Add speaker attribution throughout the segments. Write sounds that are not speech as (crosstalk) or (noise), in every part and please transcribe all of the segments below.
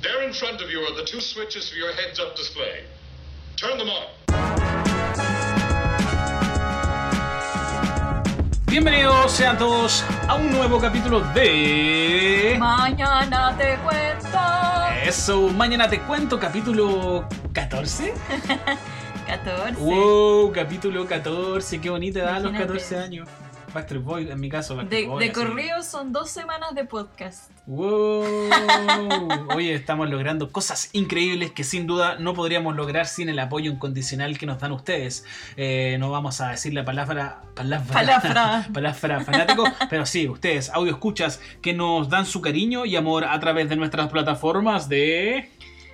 Speaker 1: There in front of you are the two switches for your heads-up display. Turn them on.
Speaker 2: Bienvenidos sean todos a un nuevo capítulo de...
Speaker 3: Mañana te cuento.
Speaker 2: Eso, mañana te cuento capítulo 14.
Speaker 3: 14. (laughs)
Speaker 2: Wow, capítulo 14, qué bonita edad los
Speaker 3: Imagínate.
Speaker 2: 14 años. Backstreet Boy, en mi caso,
Speaker 3: De,
Speaker 2: Backstreet Boy.
Speaker 3: de
Speaker 2: así.
Speaker 3: corrido son dos semanas de podcast.
Speaker 2: Wow. Oye, estamos logrando cosas increíbles que sin duda no podríamos lograr sin el apoyo incondicional que nos dan ustedes. Eh, no vamos a decir la palabra palabra,
Speaker 3: Palabra. (laughs)
Speaker 2: palabra fanático, pero sí, ustedes, audio escuchas que nos dan su cariño y amor a través de nuestras plataformas de...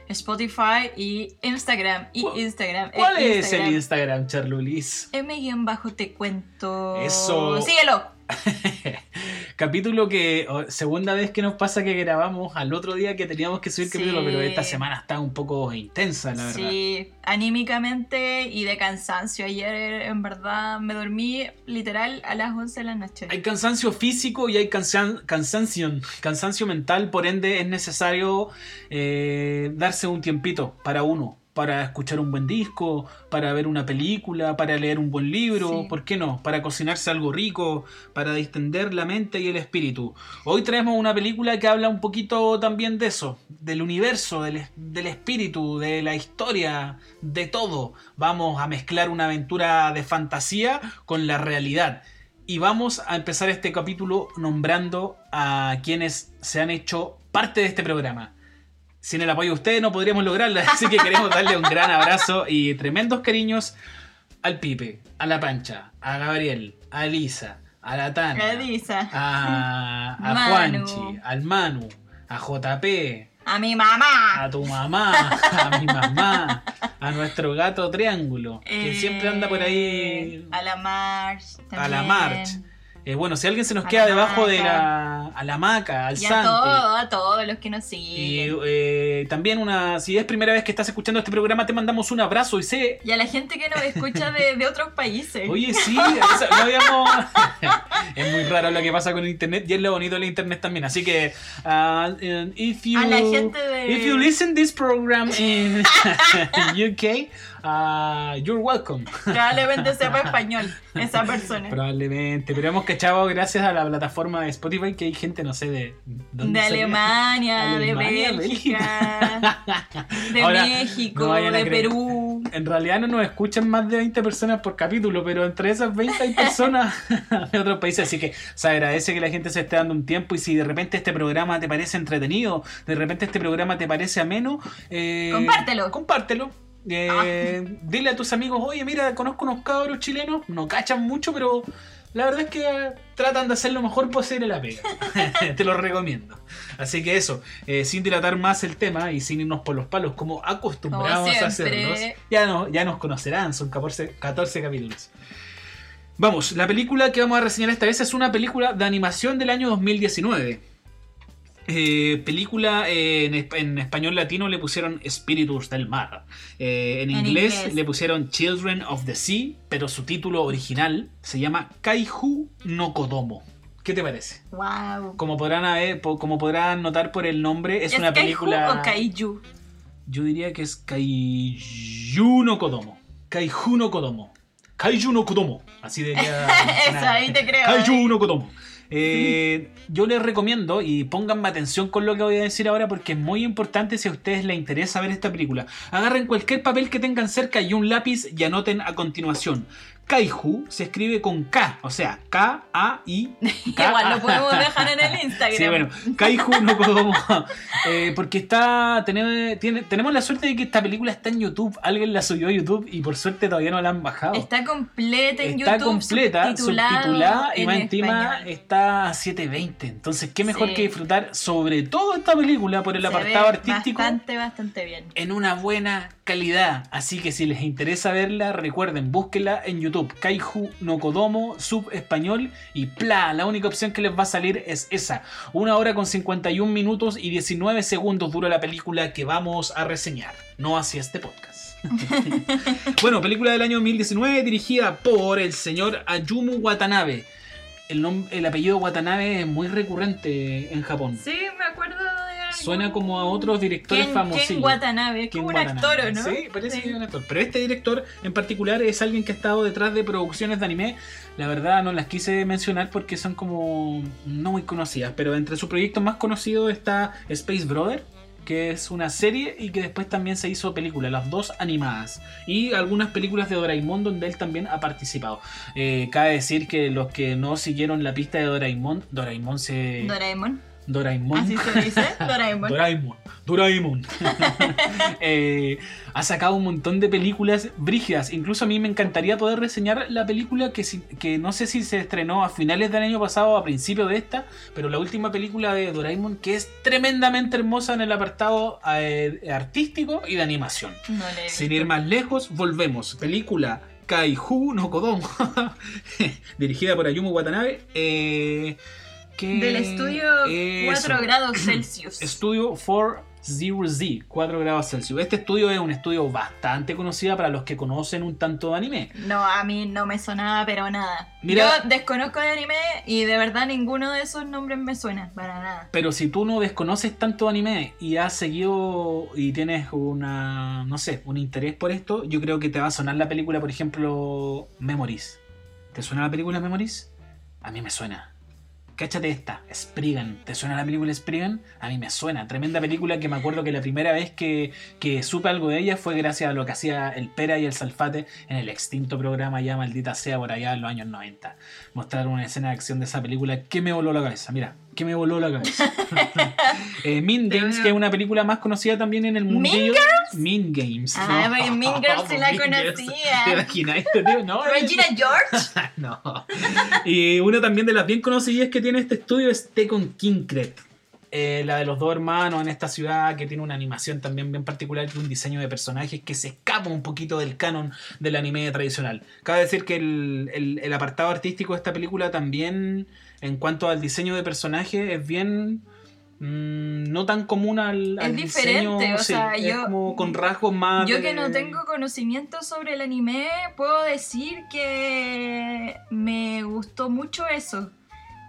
Speaker 3: Spotify y Instagram. Y
Speaker 2: ¿Cuál-
Speaker 3: Instagram. eh,
Speaker 2: ¿Cuál es
Speaker 3: Instagram.
Speaker 2: el Instagram, Charlulis?
Speaker 3: M-bajo te cuento.
Speaker 2: Eso.
Speaker 3: Síguelo. (laughs)
Speaker 2: Capítulo que segunda vez que nos pasa que grabamos al otro día que teníamos que subir
Speaker 3: Sí.
Speaker 2: capítulo, pero esta semana está un poco intensa, la verdad.
Speaker 3: Sí, anímicamente y de cansancio. Ayer en verdad me dormí literal a las 11 de la noche.
Speaker 2: Hay cansancio físico y hay cansan- cansancio, cansancio mental, por ende es necesario eh, darse un tiempito para uno, para escuchar un buen disco, para ver una película, para leer un buen libro,
Speaker 3: Sí.
Speaker 2: ¿por qué no? Para cocinarse algo rico, para distender la mente y el espíritu. Hoy traemos una película que habla un poquito también de eso, del universo, del, del espíritu, de la historia, de todo. Vamos a mezclar una aventura de fantasía con la realidad. Y vamos a empezar este capítulo nombrando a quienes se han hecho parte de este programa. Sin el apoyo de ustedes no podríamos lograrlo, (laughs) así que queremos darle un gran abrazo y tremendos cariños al Pipe, a la Pancha, a Gabriel, a Elisa, a la Tana,
Speaker 3: Elisa.
Speaker 2: a, a
Speaker 3: Manu.
Speaker 2: Juanchi, al Manu, a JP,
Speaker 3: A mi mamá.
Speaker 2: a tu mamá, (laughs) a mi mamá, a nuestro gato Triángulo, que
Speaker 3: Eh,
Speaker 2: siempre anda por ahí
Speaker 3: A la March.
Speaker 2: a la
Speaker 3: también.
Speaker 2: March. Eh, bueno, si alguien se nos
Speaker 3: A
Speaker 2: queda
Speaker 3: la
Speaker 2: debajo de
Speaker 3: Maca.
Speaker 2: la. a la maca, al
Speaker 3: Y a
Speaker 2: Santi.
Speaker 3: todos, a todos los que nos
Speaker 2: Y
Speaker 3: siguen.
Speaker 2: eh, también una. Si es primera vez que estás escuchando este programa, te mandamos un abrazo y sé.
Speaker 3: Y a la gente que nos escucha de, de otros países.
Speaker 2: Oye, sí, (laughs) eso, no habíamos. (laughs) es muy raro lo que pasa con internet y es lo bonito del internet también. Así que, uh, if you.
Speaker 3: A la gente de-
Speaker 2: If you listen this program in (laughs) UK, uh, you're welcome. (laughs)
Speaker 3: Probablemente sepa español esa persona.
Speaker 2: Probablemente, pero hemos cachado gracias a la plataforma de Spotify que hay gente, no sé, de dónde
Speaker 3: De. Alemania,
Speaker 2: Alemania,
Speaker 3: de Bélgica, de
Speaker 2: Ahora,
Speaker 3: México,
Speaker 2: no a
Speaker 3: de. Perú.
Speaker 2: En realidad no nos escuchan más de 20 personas por capítulo, pero entre esas 20 hay personas (laughs) de otros países, así que se agradece que la gente se esté dando un tiempo y si de repente este programa te parece entretenido, de repente este programa te parece ameno, eh,
Speaker 3: Compártelo.
Speaker 2: Compártelo. Eh, Dile a tus amigos, oye, mira, conozco unos cabros chilenos, no cachan mucho, pero la verdad es que eh, tratan de hacer lo mejor posible la pega. (laughs) Te lo recomiendo. Así que eso, eh, sin dilatar más el tema y sin irnos por los palos, como acostumbramos
Speaker 3: Como
Speaker 2: a hacerlos, ya, no, ya nos conocerán, son 14, 14 capítulos. Vamos, la película que vamos a reseñar esta vez es una película de animación del año 2019. Eh, película eh, en, esp- en español latino le pusieron Espíritus del Mar. Eh, en,
Speaker 3: En
Speaker 2: inglés,
Speaker 3: inglés.
Speaker 2: le pusieron Children of the Sea, pero su título original se llama Kaiju no Kodomo. ¿Qué te parece?
Speaker 3: Wow.
Speaker 2: Como podrán, haber- po- como podrán notar por el nombre, es,
Speaker 3: ¿Es
Speaker 2: una
Speaker 3: Kaiju
Speaker 2: película.
Speaker 3: o Kaiju?
Speaker 2: Yo diría que es Kaiju no Kodomo. Kaiju no Kodomo. Kaiju no Kodomo. Así debería. (laughs)
Speaker 3: Eso, ahí te creo.
Speaker 2: Kaiju no Kodomo. Eh, yo les recomiendo y pónganme atención con lo que voy a decir ahora porque es muy importante si a ustedes les interesa ver esta película. Agarren cualquier papel que tengan cerca y un lápiz y anoten a continuación. Kaiju se escribe con K, o sea, K-A-I. (laughs)
Speaker 3: Igual lo podemos dejar en el Instagram.
Speaker 2: Sí, bueno, Kaiju no Kodomo. (laughs) Eh, porque está. Tiene- tenemos la suerte de que esta película está en YouTube. Alguien la subió a YouTube y por suerte todavía no la han bajado.
Speaker 3: Está completa en
Speaker 2: Está
Speaker 3: YouTube.
Speaker 2: completa,
Speaker 3: subtitulado
Speaker 2: subtitulada y
Speaker 3: en
Speaker 2: más encima está a 720. Entonces, qué mejor
Speaker 3: Sí.
Speaker 2: que disfrutar sobre todo esta película por el
Speaker 3: Se
Speaker 2: apartado artístico
Speaker 3: Bastante, bastante bien.
Speaker 2: en una buena calidad. Así que si les interesa verla, recuerden, búsquenla en YouTube. Kaiju no Kodomo, sub español y pla. La única opción que les va a salir es esa. Una hora con 51 minutos y 19 segundos dura la película que vamos a reseñar. No hacia este podcast. (laughs) bueno, película del año 2019 dirigida por el señor Ayumu Watanabe. El, nom- el apellido Watanabe es muy recurrente en Japón.
Speaker 3: Sí, me acuerdo
Speaker 2: suena como a otros directores
Speaker 3: Ken,
Speaker 2: famosos.
Speaker 3: Ken Watanabe, es como un actor, ¿o no?
Speaker 2: Sí, parece
Speaker 3: Sí.
Speaker 2: que es un actor. Pero este director en particular es alguien que ha estado detrás de producciones de anime. La verdad no las quise mencionar porque son como no muy conocidas. Pero entre sus proyectos más conocidos está Space Brother, que es una serie y que después también se hizo película, las dos animadas. Y algunas películas de Doraemon donde él también ha participado. Eh, cabe decir que los que no siguieron la pista de Doraemon, Doraemon se...
Speaker 3: Doraemon.
Speaker 2: Doraemon.
Speaker 3: Así se dice, (laughs) Doraemon.
Speaker 2: Doraemon. Doraemon. (laughs) Eh, ha sacado un montón de películas brígidas. Incluso a mí me encantaría poder reseñar la película que, si- que no sé si se estrenó a finales del año pasado o a principios de esta, pero la última película de Doraemon que es tremendamente hermosa en el apartado eh, artístico y de animación.
Speaker 3: No
Speaker 2: Sin ir más lejos, volvemos. Película Kaiju no Kodon, (laughs) dirigida por Ayumu Watanabe. eh, que
Speaker 3: Del estudio
Speaker 2: Eso.
Speaker 3: 4 grados (clears throat) Celsius.
Speaker 2: Estudio 4-0Z, 4 grados Celsius. Este estudio es un estudio bastante conocido para los que conocen un tanto de anime.
Speaker 3: No, a mí no me sonaba, pero nada.
Speaker 2: Mira-
Speaker 3: Yo desconozco de anime y de verdad ninguno de esos nombres me suena, para nada.
Speaker 2: Pero si tú no desconoces tanto de anime y has seguido y tienes una, no sé, un interés por esto, yo creo que te va a sonar la película, por ejemplo, Memories. ¿Te suena la película Memories? A mí me suena. Cáchate esta, Spriggan. ¿Te suena la película Spriggan? A mí me suena. Tremenda película que me acuerdo que la primera vez que, que supe algo de ella fue gracias a lo que hacía el Pera y el Salfate en el extinto programa ya maldita sea por allá en los años 90. Mostraron una escena de acción de esa película que me voló la cabeza. Mira, que me voló la cabeza. (laughs) (laughs) eh, mean Games, que es una película más conocida también en el
Speaker 3: ¿Mean
Speaker 2: mundillo. Mean Games.
Speaker 3: Ah, porque Mean Girls (laughs) sí la
Speaker 2: Girls.
Speaker 3: conocía.
Speaker 2: ¿Te imaginas esto, tío? No,
Speaker 3: Regina George.
Speaker 2: no. Y una también de las bien conocidas que tiene este estudio es Tekken Kinkret. Eh, la de los dos hermanos en esta ciudad que tiene una animación también bien particular y un diseño de personajes que se escapa un poquito del canon del anime tradicional. Cabe decir que el, el- el apartado artístico de esta película también en cuanto al diseño de personajes es bien mm, no tan común al,
Speaker 3: Es
Speaker 2: al
Speaker 3: diferente,
Speaker 2: diseño,
Speaker 3: o sea,
Speaker 2: es
Speaker 3: yo-
Speaker 2: como con rasgos más
Speaker 3: Yo que no tengo conocimiento sobre el anime, puedo decir que me gustó mucho eso.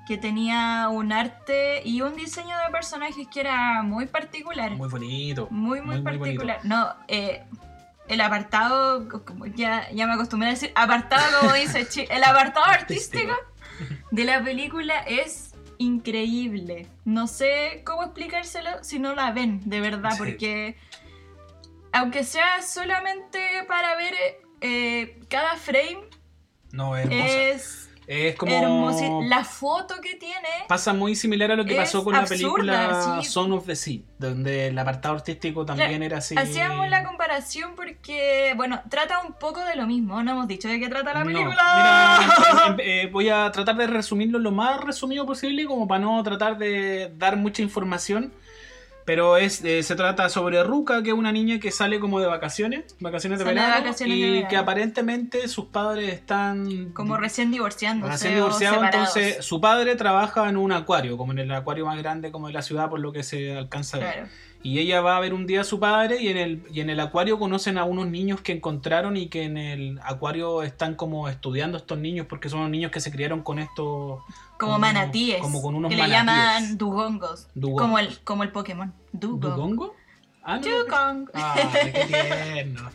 Speaker 3: Que tenía un arte y un diseño de personajes que era muy particular.
Speaker 2: muy bonito.
Speaker 3: Muy, muy,
Speaker 2: muy, muy
Speaker 3: particular. no, eh, el apartado, como ya, ya me acostumbré a decir, apartado como dice Chi, el apartado artístico de la película es increíble. No sé cómo explicárselo si no la ven, de verdad,
Speaker 2: Sí.
Speaker 3: porque aunque sea solamente para ver eh, cada frame,
Speaker 2: No, es.
Speaker 3: Es
Speaker 2: como.
Speaker 3: hermoso. La foto que tiene
Speaker 2: Pasa muy similar a lo que pasó con la
Speaker 3: absurda,
Speaker 2: película
Speaker 3: sí.
Speaker 2: Son of the Sea, donde el apartado artístico también era así.
Speaker 3: Hacíamos la comparación porque, bueno, trata un poco de lo mismo. No hemos dicho de qué trata la
Speaker 2: No,
Speaker 3: película.
Speaker 2: mira, (laughs) em- eh, voy a tratar de resumirlo lo más resumido posible, como para no tratar de dar mucha información. Pero es, eh, se trata sobre Ruka, que es una niña que sale como de vacaciones, vacaciones de
Speaker 3: Sale de
Speaker 2: verano,
Speaker 3: de
Speaker 2: y
Speaker 3: verano.
Speaker 2: que aparentemente sus padres están
Speaker 3: Como recién divorciándose.
Speaker 2: Recién
Speaker 3: o
Speaker 2: divorciado,
Speaker 3: separados.
Speaker 2: entonces su padre trabaja en un acuario, como en el acuario más grande como de la ciudad, por lo que se alcanza a ver.
Speaker 3: Claro.
Speaker 2: Y ella va a ver un día a su padre y en el, y en el acuario conocen a unos niños que encontraron y que en el acuario están como estudiando estos niños porque son niños que se criaron con estos...
Speaker 3: Como manatíes.
Speaker 2: como con unos
Speaker 3: que le
Speaker 2: manatíes.
Speaker 3: llaman dugongos. Como el, como el Pokémon. Dugong.
Speaker 2: ¿Dugongo? Ah, no.
Speaker 3: Dugong.
Speaker 2: Ay, qué tierno.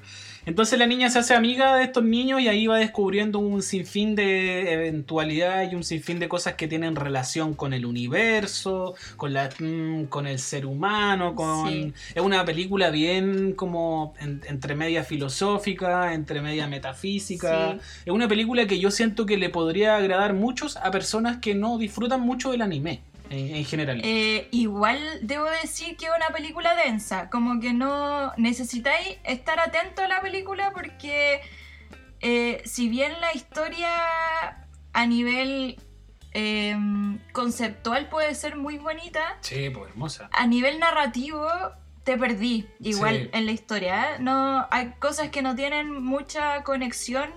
Speaker 2: Entonces la niña se hace amiga de estos niños y ahí va descubriendo un sinfín de eventualidades y un sinfín de cosas que tienen relación con el universo, con la mm, con el ser humano, con
Speaker 3: Sí.
Speaker 2: es una película bien como en- entre media filosófica, entre media metafísica.
Speaker 3: Sí.
Speaker 2: Es una película que yo siento que le podría agradar muchos a personas que no disfrutan mucho del anime en, en general.
Speaker 3: Eh, igual debo decir que es una película densa, como que no necesitáis estar atento a la película porque eh, si bien la historia a nivel eh, conceptual puede ser muy bonita,
Speaker 2: sí, pues hermosa.
Speaker 3: a nivel narrativo te perdí igual
Speaker 2: Sí.
Speaker 3: en la historia. ¿eh? No, hay cosas que no tienen mucha conexión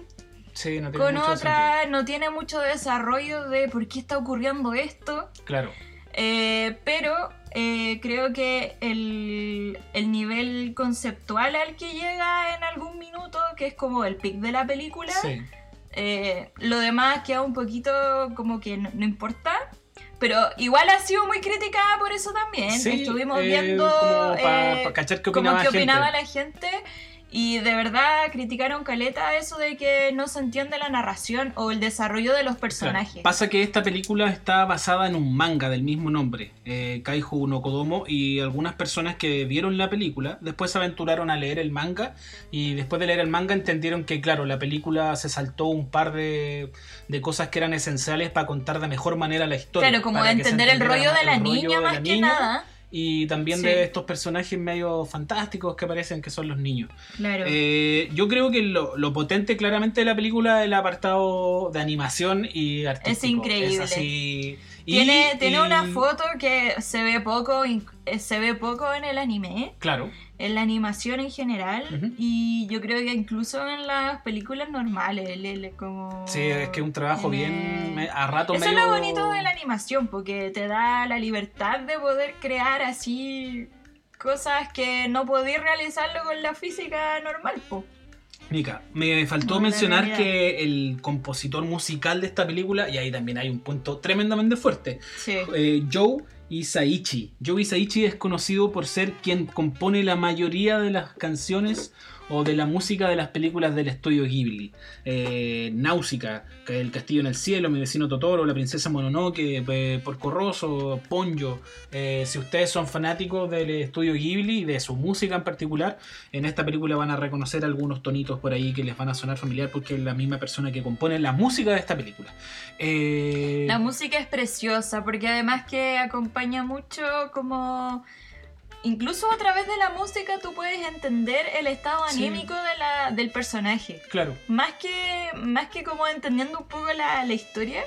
Speaker 2: Sí, no tiene
Speaker 3: con
Speaker 2: mucho
Speaker 3: otras, no tiene mucho desarrollo de por qué está ocurriendo esto.
Speaker 2: sentido. Claro.
Speaker 3: Eh, pero eh, creo que el, el nivel conceptual al que llega en algún minuto, que es como el pic de la película,
Speaker 2: Sí.
Speaker 3: eh, lo demás queda un poquito como que no, no importa. pero igual ha sido muy criticada por eso también.
Speaker 2: Sí,
Speaker 3: Estuvimos
Speaker 2: eh,
Speaker 3: viendo
Speaker 2: como pa-
Speaker 3: eh,
Speaker 2: pa cachar qué
Speaker 3: como
Speaker 2: opinaba
Speaker 3: que
Speaker 2: gente.
Speaker 3: opinaba la gente. Y de verdad criticaron caleta eso de que no se entiende la narración o el desarrollo de los
Speaker 2: Claro.
Speaker 3: personajes.
Speaker 2: Pasa que esta película está basada en un manga del mismo nombre, eh, Kaiju no Kodomo, y algunas personas que vieron la película después se aventuraron a leer el manga y después de leer el manga entendieron que, claro, la película se saltó un par de, de cosas que eran esenciales para contar de mejor manera la historia.
Speaker 3: Claro, como
Speaker 2: se
Speaker 3: entender el rollo de la
Speaker 2: el rollo
Speaker 3: niña
Speaker 2: de
Speaker 3: más
Speaker 2: la
Speaker 3: que
Speaker 2: niña
Speaker 3: nada.
Speaker 2: Y también
Speaker 3: Sí.
Speaker 2: de estos personajes medio fantásticos que aparecen, que son los niños.
Speaker 3: Claro.
Speaker 2: Eh, yo creo que lo, lo potente claramente de la película es el apartado de animación y artístico.
Speaker 3: increíble.
Speaker 2: así. Y-
Speaker 3: tiene tiene una foto que se ve poco, eh, se ve poco en el anime,
Speaker 2: Claro.
Speaker 3: en la animación en general, y yo creo que incluso en las películas normales, le- le- como...
Speaker 2: Sí, es que es un trabajo bien. A rato
Speaker 3: Eso
Speaker 2: medio.
Speaker 3: es lo bonito de la animación, porque te da la libertad de poder crear así cosas que no podías realizarlo con la física normal, po.
Speaker 2: Mica, me faltó mencionar que el compositor musical de esta película, y ahí también hay un punto tremendamente fuerte,
Speaker 3: Sí.
Speaker 2: eh, Joe Isaichi. Joe Isaichi es conocido por ser quien compone la mayoría de las canciones o de la música de las películas del estudio Ghibli. Eh, Náusica, El Castillo en el Cielo, Mi vecino Totoro, La Princesa Mononoke, eh, Porco Rosso. Eh, si ustedes son fanáticos del estudio Ghibli y de su música en particular, en esta película van a reconocer algunos tonitos por ahí que les van a sonar familiar porque es la misma persona que compone la música de esta película. Eh,
Speaker 3: La música es preciosa porque además que acompaña mucho como... Incluso a través de la música tú puedes entender el estado
Speaker 2: Sí.
Speaker 3: anímico de la, del personaje.
Speaker 2: Claro.
Speaker 3: Más que, más que como entendiendo un poco la, la historia,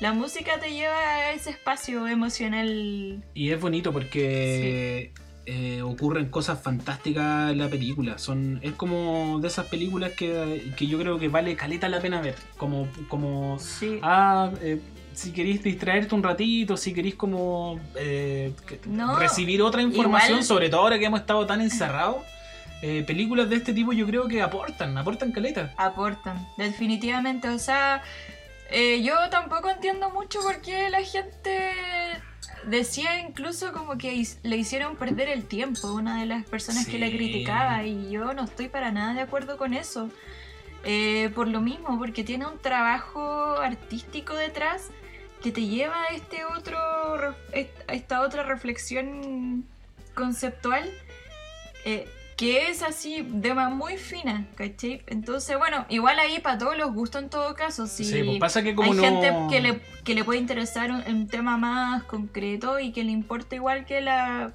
Speaker 3: la música te lleva a ese espacio emocional.
Speaker 2: Y es bonito porque eh, ocurren cosas fantásticas en la película. Son, es como de esas películas que, que yo creo que vale caleta la pena ver. Como, como
Speaker 3: Sí.
Speaker 2: ah, eh, si queréis distraerte un ratito, si queréis como eh,
Speaker 3: No,
Speaker 2: recibir otra información,
Speaker 3: igual-
Speaker 2: sobre todo ahora que hemos estado tan encerrados. eh, películas de este tipo yo creo que aportan, aportan caleta.
Speaker 3: aportan, definitivamente. O sea, eh, yo tampoco entiendo mucho por qué la gente decía incluso como que le hicieron perder el tiempo, una de las personas que le criticaba, y yo no estoy para nada de acuerdo con eso. Eh, por lo mismo, porque tiene un trabajo artístico detrás que te lleva a este otro a esta otra reflexión conceptual eh, que es así de más muy fina, ¿cachai? Entonces, bueno, igual ahí para todos los gustos en todo caso. Si
Speaker 2: Sí, pues pasa que como
Speaker 3: hay
Speaker 2: no...
Speaker 3: gente que le, que le puede interesar un, un tema más concreto y que le importa igual que la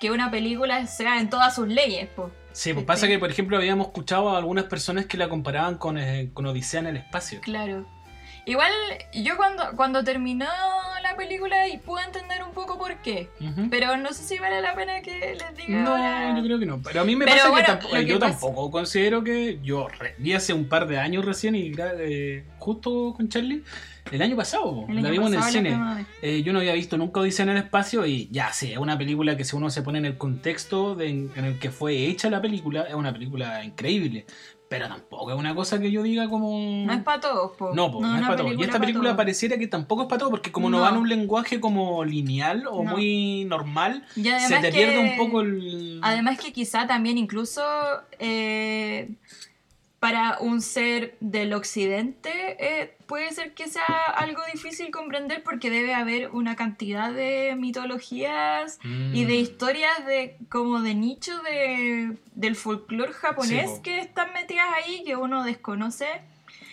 Speaker 3: que una película sea en todas sus leyes, pues.
Speaker 2: Sí, pues pasa que por ejemplo habíamos escuchado a algunas personas que la comparaban con, eh, con Odisea en el espacio.
Speaker 3: Claro. Igual yo cuando, cuando terminó la película y pude entender un poco por qué. Pero no sé si vale la pena que les diga
Speaker 2: No,
Speaker 3: ahora.
Speaker 2: yo creo que no. Pero a mí me
Speaker 3: Pero
Speaker 2: pasa
Speaker 3: bueno,
Speaker 2: que, tampoco,
Speaker 3: que
Speaker 2: yo
Speaker 3: pasa-
Speaker 2: tampoco considero que. Yo re- vi hace un par de años recién y gra- eh, justo con Charlie, el año pasado, la vimos en el cine. Eh, yo no había visto nunca Odisea en el espacio y ya sí, es una película que si uno se pone en el contexto de- en el que fue hecha la película, es una película increíble. Pero tampoco es una cosa que yo diga como.
Speaker 3: No es para todos, po.
Speaker 2: No, po, no, es
Speaker 3: una
Speaker 2: para todo. Y esta película
Speaker 3: todos.
Speaker 2: pareciera que tampoco es para todo, porque como no,
Speaker 3: No.
Speaker 2: va en un lenguaje como lineal o
Speaker 3: No.
Speaker 2: muy normal,
Speaker 3: Y
Speaker 2: se te
Speaker 3: que-
Speaker 2: pierde un poco el.
Speaker 3: Además que quizá también incluso eh, para un ser del occidente eh, puede ser que sea algo difícil comprender porque debe haber una cantidad de mitologías y de
Speaker 2: Mm.
Speaker 3: historias de como de nicho de, del folclore japonés
Speaker 2: Sí,
Speaker 3: que están metidas ahí que uno desconoce.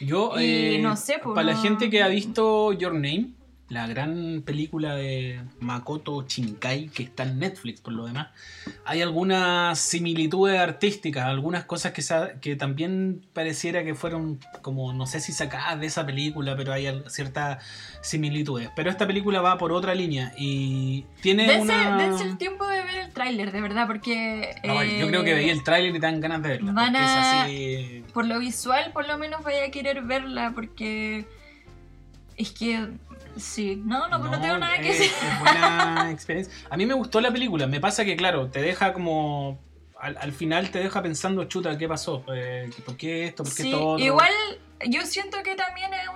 Speaker 2: Yo,
Speaker 3: Y
Speaker 2: eh,
Speaker 3: no sé, pues,
Speaker 2: para la gente que ha visto Your Name, la gran película de Makoto Shinkai que está en Netflix por lo demás, hay algunas similitudes artísticas, algunas cosas que, que también pareciera que fueron como, no sé si sacadas de esa película, pero hay ciertas similitudes. Pero esta película va por otra línea y tiene
Speaker 3: Dense,
Speaker 2: una...
Speaker 3: dense el tiempo de ver el tráiler, de verdad, porque...
Speaker 2: No, yo creo que
Speaker 3: eh,
Speaker 2: veía el tráiler y dan ganas de verla.
Speaker 3: van a-
Speaker 2: así...
Speaker 3: por lo visual, por lo menos vaya a querer verla porque es que sí, no, no, no tengo nada que decir.
Speaker 2: Es buena experiencia. A mí me gustó la película. Me pasa que, claro, te deja como. Al, al final te deja pensando, chuta, ¿qué pasó? Eh, ¿Por qué esto? ¿Por qué
Speaker 3: Sí,
Speaker 2: otro?
Speaker 3: igual yo siento que también es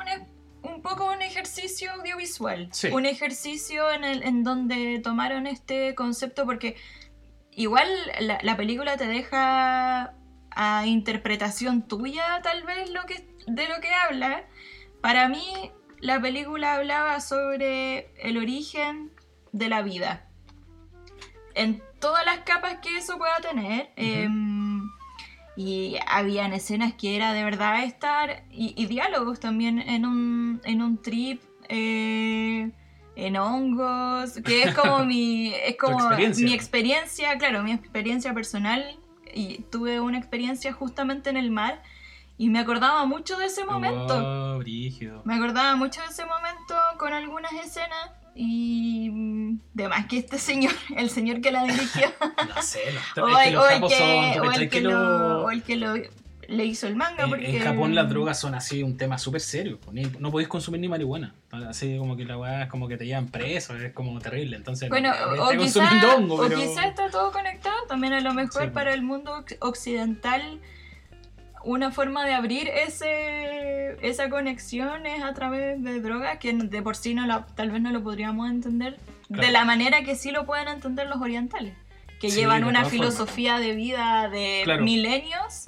Speaker 3: un, un poco un ejercicio audiovisual.
Speaker 2: Sí.
Speaker 3: Un ejercicio en, el, en donde tomaron este concepto porque igual la, la película te deja a interpretación tuya tal vez lo que, de lo que habla. Para mí la película hablaba sobre el origen de la vida. En todas las capas que eso pueda tener. em, y habían escenas que era de verdad estar. Y, y diálogos también en un, en un trip. eh, en hongos. Que es como (laughs) mi. Es como
Speaker 2: experiencia.
Speaker 3: mi experiencia, claro, mi experiencia personal. Y tuve una experiencia justamente en el mar. Y me acordaba mucho de ese momento.
Speaker 2: Wow, brígido.
Speaker 3: Me acordaba mucho de ese momento con algunas escenas y mm, de más que este señor, (laughs) el señor que la dirigió, (laughs)
Speaker 2: No sé, los, (laughs)
Speaker 3: o,
Speaker 2: es que
Speaker 3: el,
Speaker 2: los
Speaker 3: o
Speaker 2: capos
Speaker 3: que,
Speaker 2: son. ¿tú
Speaker 3: o el que lo, o el que lo- le hizo el manga.
Speaker 2: En,
Speaker 3: porque...
Speaker 2: en Japón las drogas son así un tema súper serio. ni- No podéis consumir ni marihuana. Así como que la weá es como que te llevan preso, es como terrible. Entonces,
Speaker 3: Bueno,
Speaker 2: no que
Speaker 3: o, quizá,
Speaker 2: hongo,
Speaker 3: o
Speaker 2: pero-
Speaker 3: quizá está todo conectado. También a lo mejor
Speaker 2: Sí,
Speaker 3: para el mundo oc- occidental una forma de abrir ese esa conexión es a través de drogas que de por sí no la- tal vez no lo podríamos entender de la manera que sí lo pueden entender los orientales, que
Speaker 2: Sí,
Speaker 3: llevan una filosofía de vida de
Speaker 2: Claro.
Speaker 3: milenios,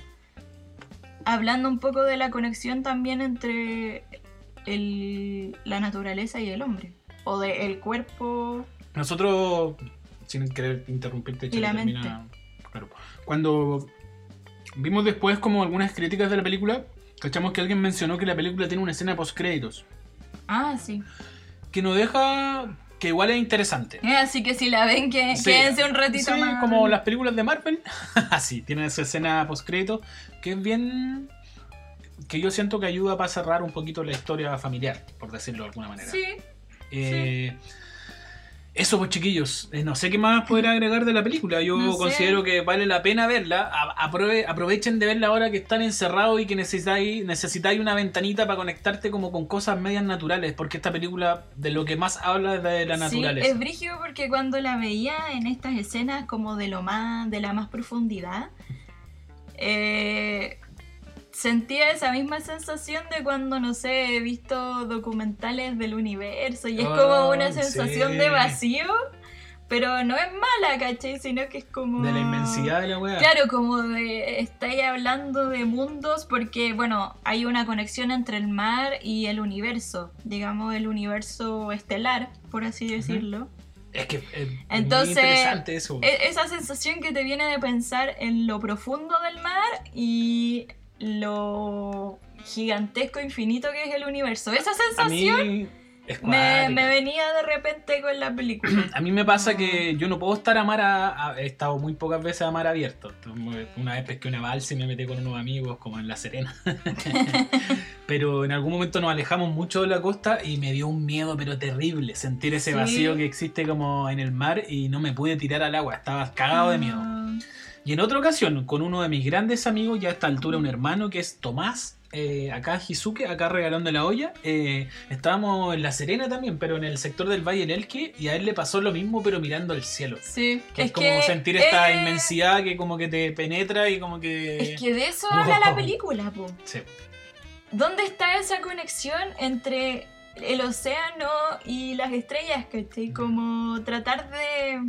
Speaker 3: hablando un poco de la conexión también entre el- la naturaleza y el hombre, o de el cuerpo
Speaker 2: Nosotros, sin querer interrumpirte,
Speaker 3: Y la
Speaker 2: termina- claro. cuando vimos después como algunas críticas de la película, cachamos que alguien mencionó que la película tiene una escena post créditos
Speaker 3: Ah, sí.
Speaker 2: que nos deja que igual es interesante.
Speaker 3: Eh, Así que si la ven, que
Speaker 2: Sí.
Speaker 3: quédense un ratito
Speaker 2: Sí,
Speaker 3: más.
Speaker 2: como las películas de Marvel. (laughs) Así, tiene esa escena post crédito que es bien que yo siento que ayuda para cerrar un poquito la historia familiar, por decirlo de alguna manera.
Speaker 3: Sí,
Speaker 2: Eh, Eso, pues chiquillos, Eh, no sé qué más poder agregar de la película. Yo
Speaker 3: No sé.
Speaker 2: considero que vale la pena verla. Aprove- aprovechen de verla ahora que están encerrados y que necesitáis, necesitáis una ventanita para conectarte como con cosas medias naturales, porque esta película de lo que más habla es de la
Speaker 3: sí,
Speaker 2: naturaleza.
Speaker 3: es brígido porque cuando la veía en estas escenas como de lo más, de la más profundidad, eh, sentía esa misma sensación de cuando, no sé, he visto documentales del universo y es
Speaker 2: Oh,
Speaker 3: como una sensación
Speaker 2: sí.
Speaker 3: de vacío, pero no es mala, ¿cachai? Sino que es como...
Speaker 2: De la inmensidad de la weá.
Speaker 3: Claro, como de estáis hablando de mundos porque, bueno, hay una conexión entre el mar y el universo, digamos el universo estelar, por así decirlo.
Speaker 2: Es que es
Speaker 3: Entonces,
Speaker 2: muy interesante eso.
Speaker 3: E- esa sensación que te viene de pensar en lo profundo del mar y lo gigantesco, infinito que es el universo. Esa sensación me, me venía de repente con la película. (clears throat)
Speaker 2: A mí me pasa que yo no puedo estar a mar a, a- he estado muy pocas veces a mar abierto. Una vez pesqué una balsa y me metí con unos amigos como en La Serena. (laughs) pero en algún momento nos alejamos mucho de la costa y me dio un miedo pero terrible sentir ese
Speaker 3: Sí.
Speaker 2: vacío que existe como en el mar y no me pude tirar al agua, estaba cagado de miedo. Y en otra ocasión, con uno de mis grandes amigos, ya a esta altura un hermano que es Tomás, eh, acá Hisuke, acá regalando la olla, eh, estábamos en La Serena también, pero en el sector del Valle del Elqui, y a él le pasó lo mismo, pero mirando al cielo.
Speaker 3: Sí,
Speaker 2: Que es, como sentir esta inmensidad que como que te penetra y como que...
Speaker 3: Es que de eso (laughs) habla la película, po.
Speaker 2: Sí.
Speaker 3: ¿Dónde está esa conexión entre el océano y las estrellas? ¿Cachai? Como tratar de,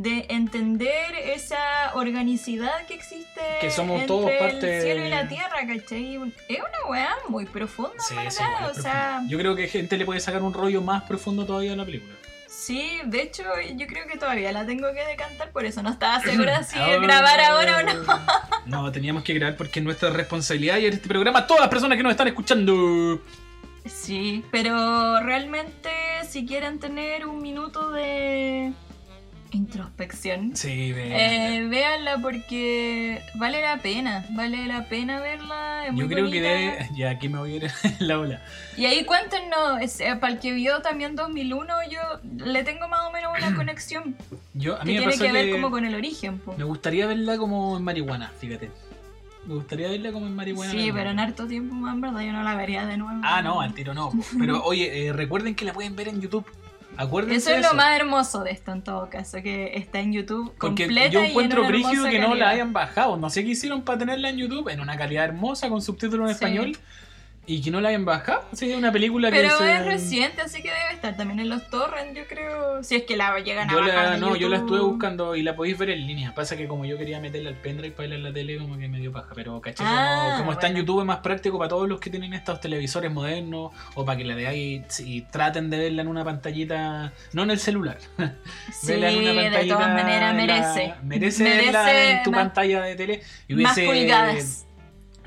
Speaker 3: de entender esa organicidad que existe
Speaker 2: Que somos
Speaker 3: entre
Speaker 2: todos parte
Speaker 3: el cielo y la tierra, ¿cachai? Es una weá muy profunda,
Speaker 2: Sí,
Speaker 3: ¿verdad?
Speaker 2: sí,
Speaker 3: o sea.
Speaker 2: Yo creo que gente le puede sacar un rollo más profundo todavía a la película.
Speaker 3: sí, de hecho yo creo que todavía la tengo que decantar, por eso no estaba (clears throat) segura si
Speaker 2: Ah.
Speaker 3: grabar ahora o no. (laughs)
Speaker 2: No, teníamos que grabar porque es nuestra responsabilidad y en este programa todas las personas que nos están escuchando.
Speaker 3: Sí, pero realmente si quieren tener un minuto de introspección,
Speaker 2: Sí, ve.
Speaker 3: eh, véanla porque vale la pena, vale la pena verla. Es muy
Speaker 2: Yo creo que
Speaker 3: bonita.
Speaker 2: debe. Ya, aquí me voy a ir en la ola.
Speaker 3: Y ahí cuéntenos, es- eh, para el que vio también 2001, yo le tengo más o menos una (clears throat) conexión
Speaker 2: Yo, a
Speaker 3: que
Speaker 2: mí me
Speaker 3: tiene
Speaker 2: pasó
Speaker 3: que ver
Speaker 2: que
Speaker 3: como con el origen. po.
Speaker 2: me gustaría verla como en marihuana, fíjate. Me gustaría verla como en marihuana.
Speaker 3: Sí, pero en harto tiempo más, en verdad, yo no la vería de nuevo.
Speaker 2: Ah, no, al tiro no. Pero oye, eh, recuerden que la pueden ver en YouTube. Acuérdense
Speaker 3: Eso es lo más hermoso de esto en todo caso, que está en YouTube
Speaker 2: Porque
Speaker 3: completa
Speaker 2: yo
Speaker 3: y en
Speaker 2: encuentro brígido que no la hayan bajado. No sé qué hicieron para tenerla en YouTube en una calidad hermosa con subtítulos en
Speaker 3: Sí.
Speaker 2: español. Y que no la hayan bajado. Sí, es una película que
Speaker 3: Pero
Speaker 2: se-
Speaker 3: es reciente, así que debe estar también en los torrents, yo creo. Si es que la llegan a
Speaker 2: Yo
Speaker 3: bajar
Speaker 2: la,
Speaker 3: de
Speaker 2: no, yo la estuve buscando y la podéis ver en línea. Pasa que como yo quería meterla al pendrive para verla en la tele, como que me dio paja. Pero caché,
Speaker 3: Ah,
Speaker 2: como, como está en. YouTube es más práctico para todos los que tienen estos televisores modernos o para que la veáis y traten de verla en una pantallita, no en el celular.
Speaker 3: Sí, (laughs)
Speaker 2: Verla en una
Speaker 3: de
Speaker 2: pantallita
Speaker 3: todas maneras
Speaker 2: la-
Speaker 3: merece.
Speaker 2: merece verla en tu
Speaker 3: más-
Speaker 2: pantalla de tele. Y
Speaker 3: Más
Speaker 2: hubiese,
Speaker 3: pulgadas.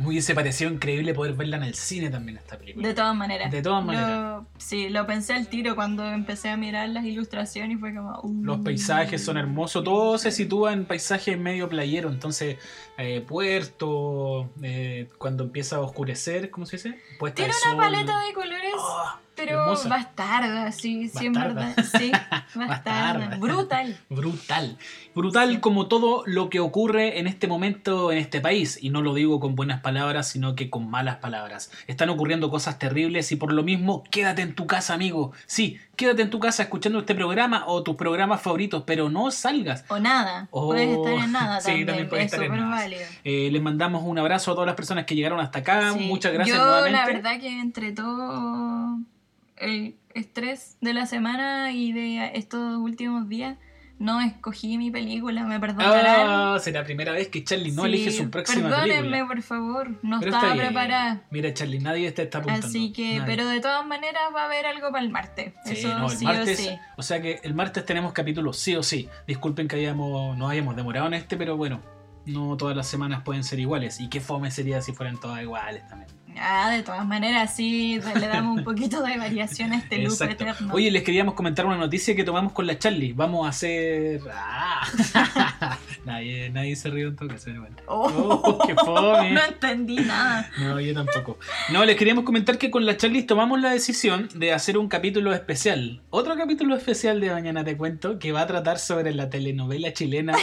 Speaker 2: Me hubiese parecido increíble poder verla en el cine también esta película.
Speaker 3: De todas maneras.
Speaker 2: De todas
Speaker 3: Lo-
Speaker 2: maneras.
Speaker 3: sí, lo pensé al tiro cuando empecé a mirar las ilustraciones y fue como. uh.
Speaker 2: Los paisajes son hermosos, todo se sitúa en paisajes medio playero, entonces eh, puerto, eh, cuando empieza a oscurecer, ¿cómo se dice? Puesta
Speaker 3: Tiene una
Speaker 2: sol.
Speaker 3: paleta de colores,
Speaker 2: Oh,
Speaker 3: pero
Speaker 2: hermosa.
Speaker 3: bastarda, sí, sí, en verdad. Sí, (laughs)
Speaker 2: Bastarda.
Speaker 3: bastarda. Brutal.
Speaker 2: Brutal. Brutal como todo lo que ocurre en este momento en este país. Y no lo digo con buenas palabras, sino que con malas palabras. Están ocurriendo cosas terribles y por lo mismo, quédate en tu casa, amigo. Sí, quédate en tu casa escuchando este programa o tus programas favoritos, pero no salgas.
Speaker 3: O nada.
Speaker 2: O-
Speaker 3: Puedes estar en nada (laughs)
Speaker 2: Sí,
Speaker 3: también.
Speaker 2: también puedes
Speaker 3: es
Speaker 2: estar en nada. Eh, les mandamos un abrazo a todas las personas que llegaron hasta acá.
Speaker 3: Sí.
Speaker 2: Muchas gracias
Speaker 3: Yo,
Speaker 2: nuevamente.
Speaker 3: la verdad, que entre todo el estrés de la semana y de estos últimos días, no escogí mi película. Me perdonarán.
Speaker 2: Ah, será la primera vez que Charlie no
Speaker 3: Sí,
Speaker 2: elige su próxima
Speaker 3: Perdónenme,
Speaker 2: película.
Speaker 3: por favor. No
Speaker 2: Pero
Speaker 3: estaba preparada.
Speaker 2: Mira, Charlie, nadie te está apuntando.
Speaker 3: Así que,
Speaker 2: Nadie.
Speaker 3: pero de todas maneras va a haber algo para el martes.
Speaker 2: Sí,
Speaker 3: Eso
Speaker 2: no, el
Speaker 3: sí
Speaker 2: martes,
Speaker 3: o sí.
Speaker 2: o sea que el martes tenemos capítulos sí o sí. Disculpen que hayamos, nos hayamos demorado en este, pero bueno, no todas las semanas pueden ser iguales. Y qué fome sería si fueran todas iguales también.
Speaker 3: Ah, de todas maneras, sí, le damos un (laughs) poquito de variación a este loop
Speaker 2: Exacto.
Speaker 3: eterno.
Speaker 2: Oye, les queríamos comentar una noticia que tomamos con la Charlie. Vamos a hacer. ¡Ah! (laughs) nadie, nadie se rió en todo caso.
Speaker 3: Oh,
Speaker 2: Oh, qué fome. (laughs)
Speaker 3: no entendí nada.
Speaker 2: No, yo tampoco. No, les queríamos comentar que con la Charlie tomamos la decisión de hacer un capítulo especial. Otro capítulo especial de Mañana Te Cuento que va a tratar sobre la telenovela chilena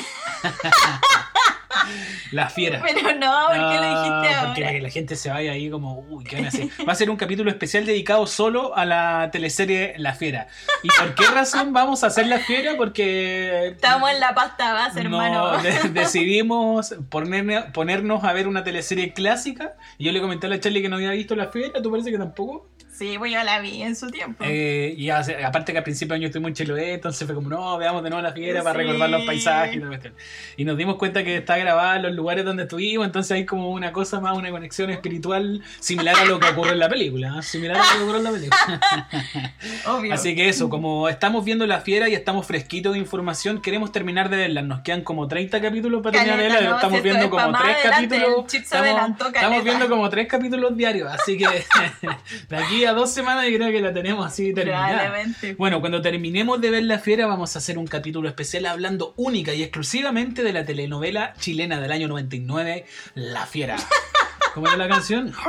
Speaker 2: (laughs) La Fiera.
Speaker 3: Pero no, ¿por qué lo dijiste
Speaker 2: Porque
Speaker 3: ahora?
Speaker 2: para que la gente se vaya ahí como, uy, ¿qué van a hacer? Va a ser un capítulo especial dedicado solo a la teleserie La Fiera. ¿Y por qué razón vamos a hacer La Fiera? Porque...
Speaker 3: Estamos en la pasta base, hermano.
Speaker 2: No, de- (laughs) decidimos poner- ponernos a ver una teleserie clásica. Y yo le comenté a la Charlie que no había visto La Fiera, ¿tú parece que tampoco?
Speaker 3: Sí, pues yo la vi en su tiempo.
Speaker 2: Eh, y hace- aparte que al principio de año estoy muy Chiloé, entonces fue como, no, veamos de nuevo La Fiera para recordar los paisajes y toda la cuestión. Y nos dimos cuenta que está grabada en los lugares donde estuvimos, entonces hay como una cosa más, una conexión espiritual similar a lo que ocurre en la película. ¿eh? Similar a lo que ocurre en la película. (laughs)
Speaker 3: Obvio.
Speaker 2: Así que eso, como estamos viendo La Fiera y estamos fresquitos de información, queremos terminar de verla. Nos quedan como 30 capítulos para terminar de
Speaker 3: Caleta,
Speaker 2: verla.
Speaker 3: no,
Speaker 2: Estamos
Speaker 3: si
Speaker 2: viendo como
Speaker 3: más
Speaker 2: 3
Speaker 3: adelante,
Speaker 2: capítulos. Estamos, estamos
Speaker 3: caleta.
Speaker 2: viendo como 3 capítulos diarios. Así que (laughs) de aquí a dos semanas yo creo que la tenemos así terminada. Bueno, cuando terminemos de ver La Fiera vamos a hacer un capítulo especial hablando única y exclusivamente de la telenovela chilena del año 99, La Fiera. (laughs) ¿Cómo era la canción? (laughs)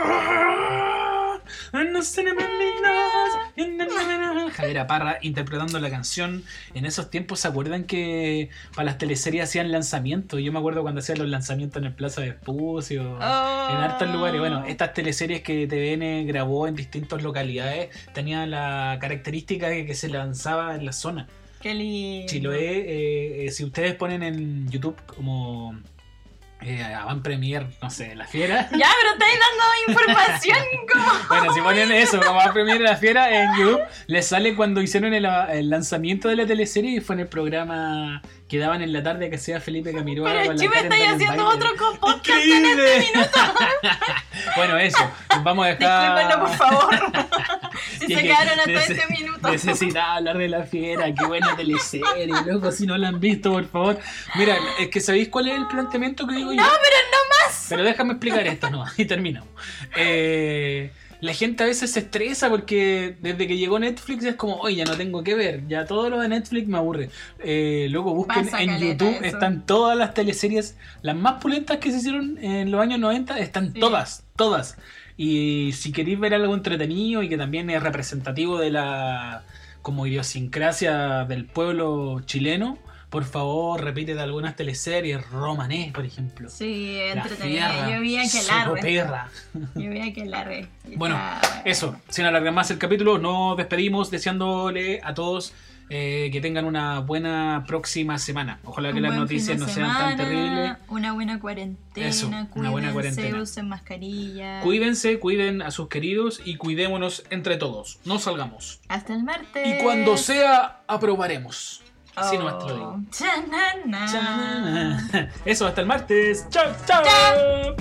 Speaker 2: Javiera Parra interpretando la canción. En esos tiempos, ¿se acuerdan que para las teleseries hacían lanzamientos? Yo me acuerdo cuando hacían los lanzamientos en el Plaza de Espucio,
Speaker 3: Oh.
Speaker 2: en hartos lugares. Bueno, estas teleseries que TVN grabó en distintas localidades tenían la característica de que se lanzaba en la zona.
Speaker 3: Qué lindo.
Speaker 2: Chiloé, eh, eh, si ustedes ponen en YouTube como eh, Avant Premier, no sé, La Fiera. (laughs)
Speaker 3: Ya, pero estáis dando (laughs) información como...
Speaker 2: Bueno, si ponen eso, como Avant Premier La Fiera en YouTube, les sale cuando hicieron el, el lanzamiento de la teleserie y fue en el programa que daban en la tarde que hacía Felipe Camiroa.
Speaker 3: Pero estáis
Speaker 2: Baile.
Speaker 3: haciendo otro podcast en
Speaker 2: ¡Increíble!
Speaker 3: este minuto. (laughs)
Speaker 2: bueno, eso, nos vamos a dejar.
Speaker 3: Discúlpenlo, por favor. (laughs) si se
Speaker 2: que
Speaker 3: quedaron hasta este minuto.
Speaker 2: Necesitaba hablar de la fiera, qué buena teleserie, loco, si no la han visto, por favor. Mira, es que ¿sabéis cuál es el planteamiento que digo yo?
Speaker 3: No, pero no más.
Speaker 2: Pero déjame explicar esto nomás y terminamos. Eh, la gente a veces se estresa porque desde que llegó Netflix es como, oye, ya no tengo que ver, ya todo lo de Netflix me aburre. Eh, luego busquen
Speaker 3: Pasa
Speaker 2: en YouTube,
Speaker 3: eso.
Speaker 2: están todas las teleseries, las más pulentas que se hicieron en los años 90, están
Speaker 3: Sí.
Speaker 2: todas, todas. Y si queréis ver algo entretenido y que también es representativo de la como idiosincrasia del pueblo chileno, por favor repítete algunas teleseries, Romané, por ejemplo.
Speaker 3: Sí, entretenida. Yo vi a que largue.
Speaker 2: Socoperra.
Speaker 3: Yo vi a que largue.
Speaker 2: Bueno,
Speaker 3: Está
Speaker 2: Eso, sin alargar más el capítulo, nos despedimos deseándole a todos Eh, que tengan una buena próxima semana. Ojalá que las noticias no
Speaker 3: de
Speaker 2: sean tan terribles.
Speaker 3: Una buena cuarentena.
Speaker 2: Eso, una buena
Speaker 3: cuídense,
Speaker 2: cuarentena.
Speaker 3: Usen mascarilla.
Speaker 2: Cuídense, cuiden a sus queridos y cuidémonos entre todos. No salgamos.
Speaker 3: Hasta el martes.
Speaker 2: Y cuando sea, aprobaremos. Así
Speaker 3: Oh.
Speaker 2: nomás te lo digo.
Speaker 3: Chanana.
Speaker 2: Eso, hasta el martes. Chao.
Speaker 3: Chao.